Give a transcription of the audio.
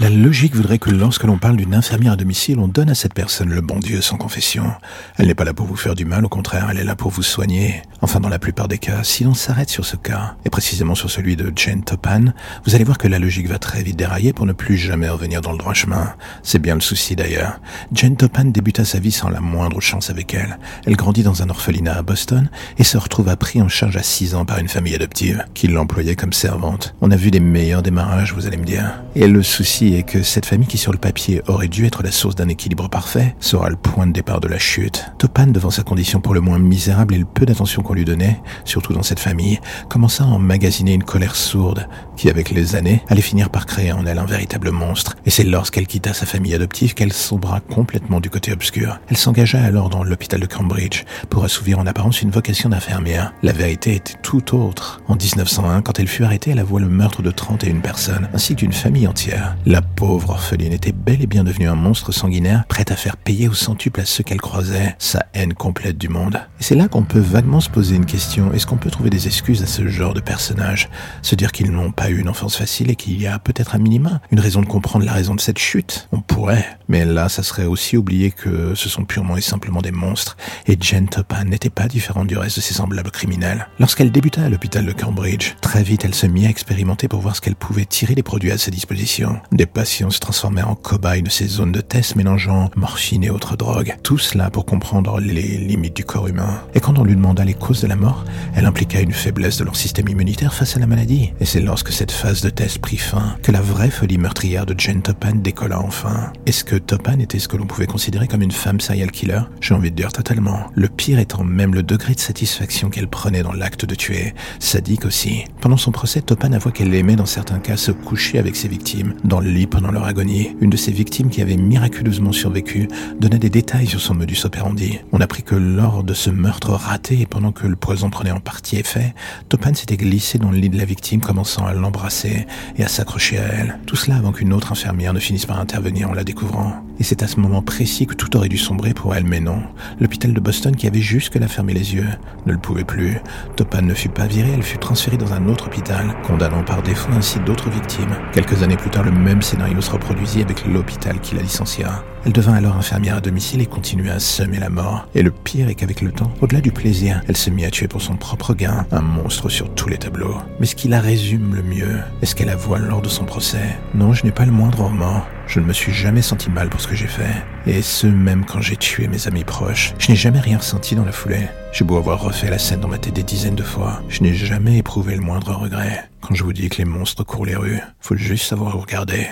La logique voudrait que lorsque l'on parle d'une infirmière à domicile, on donne à cette personne le bon Dieu sans confession. Elle n'est pas là pour vous faire du mal, au contraire, elle est là pour vous soigner. Enfin, dans la plupart des cas, si l'on s'arrête sur ce cas, et précisément sur celui de Jane Topan, vous allez voir que la logique va très vite dérailler pour ne plus jamais revenir dans le droit chemin. C'est bien le souci d'ailleurs. Jane Topan débuta sa vie sans la moindre chance avec elle. Elle grandit dans un orphelinat à Boston et se retrouva pris en charge à 6 ans par une famille adoptive qui l'employait comme servante. On a vu des meilleurs démarrages, vous allez me dire. Et le souci et que cette famille qui sur le papier aurait dû être la source d'un équilibre parfait sera le point de départ de la chute. Topan, devant sa condition pour le moins misérable et le peu d'attention qu'on lui donnait, surtout dans cette famille, commença à emmagasiner une colère sourde qui, avec les années, allait finir par créer en elle un véritable monstre. Et c'est lorsqu'elle quitta sa famille adoptive qu'elle sombra complètement du côté obscur. Elle s'engagea alors dans l'hôpital de Cambridge pour assouvir en apparence une vocation d'infirmière. La vérité était tout autre. En 1901, quand elle fut arrêtée, elle avoua le meurtre de 31 personnes, ainsi qu'une famille entière. La pauvre orpheline était bel et bien devenue un monstre sanguinaire, prête à faire payer au centuple à ceux qu'elle croisait sa haine complète du monde. Et c'est là qu'on peut vaguement se poser une question. Est-ce qu'on peut trouver des excuses à ce genre de personnage? Se dire qu'ils n'ont pas eu une enfance facile et qu'il y a peut-être un minima une raison de comprendre la raison de cette chute? On pourrait. Mais là, ça serait aussi oublier que ce sont purement et simplement des monstres. Et Jen Topan n'était pas différente du reste de ses semblables criminels. Lorsqu'elle débuta à l'hôpital de Cambridge, très vite elle se mit à expérimenter pour voir ce qu'elle pouvait tirer des produits à sa disposition patients se transformèrent en cobayes de ces zones de test mélangeant morphine et autres drogues. Tout cela pour comprendre les limites du corps humain. Et quand on lui demanda les causes de la mort, elle impliqua une faiblesse de leur système immunitaire face à la maladie. Et c'est lorsque cette phase de test prit fin que la vraie folie meurtrière de Jane Topan décolla enfin. Est-ce que Topan était ce que l'on pouvait considérer comme une femme serial killer? J'ai envie de dire totalement. Le pire étant même le degré de satisfaction qu'elle prenait dans l'acte de tuer. Sadique aussi. Pendant son procès, Topan avoua qu'elle aimait dans certains cas se coucher avec ses victimes, dans pendant leur agonie. Une de ses victimes qui avait miraculeusement survécu donna des détails sur son modus operandi. On apprit que lors de ce meurtre raté et pendant que le poison prenait en partie effet, Topan s'était glissé dans le lit de la victime commençant à l'embrasser et à s'accrocher à elle. Tout cela avant qu'une autre infirmière ne finisse par intervenir en la découvrant. Et c'est à ce moment précis que tout aurait dû sombrer pour elle, mais non. L'hôpital de Boston qui avait jusque-là fermé les yeux ne le pouvait plus. Topan ne fut pas virée, elle fut transférée dans un autre hôpital, condamnant par défaut ainsi d'autres victimes. Quelques années plus tard, le même scénario se reproduisit avec l'hôpital qui la licencia. Elle devint alors infirmière à domicile et continua à semer la mort. Et le pire est qu'avec le temps, au-delà du plaisir, elle se mit à tuer pour son propre gain, un monstre sur tous les tableaux. Mais ce qui la résume le mieux est ce qu'elle avoua lors de son procès. Non, je n'ai pas le moindre remords. Je ne me suis jamais senti mal pour ce que j'ai fait. Et ce, même quand j'ai tué mes amis proches. Je n'ai jamais rien ressenti dans la foulée. J'ai beau avoir refait la scène dans ma tête des dizaines de fois. Je n'ai jamais éprouvé le moindre regret. Quand je vous dis que les monstres courent les rues, faut juste savoir regarder.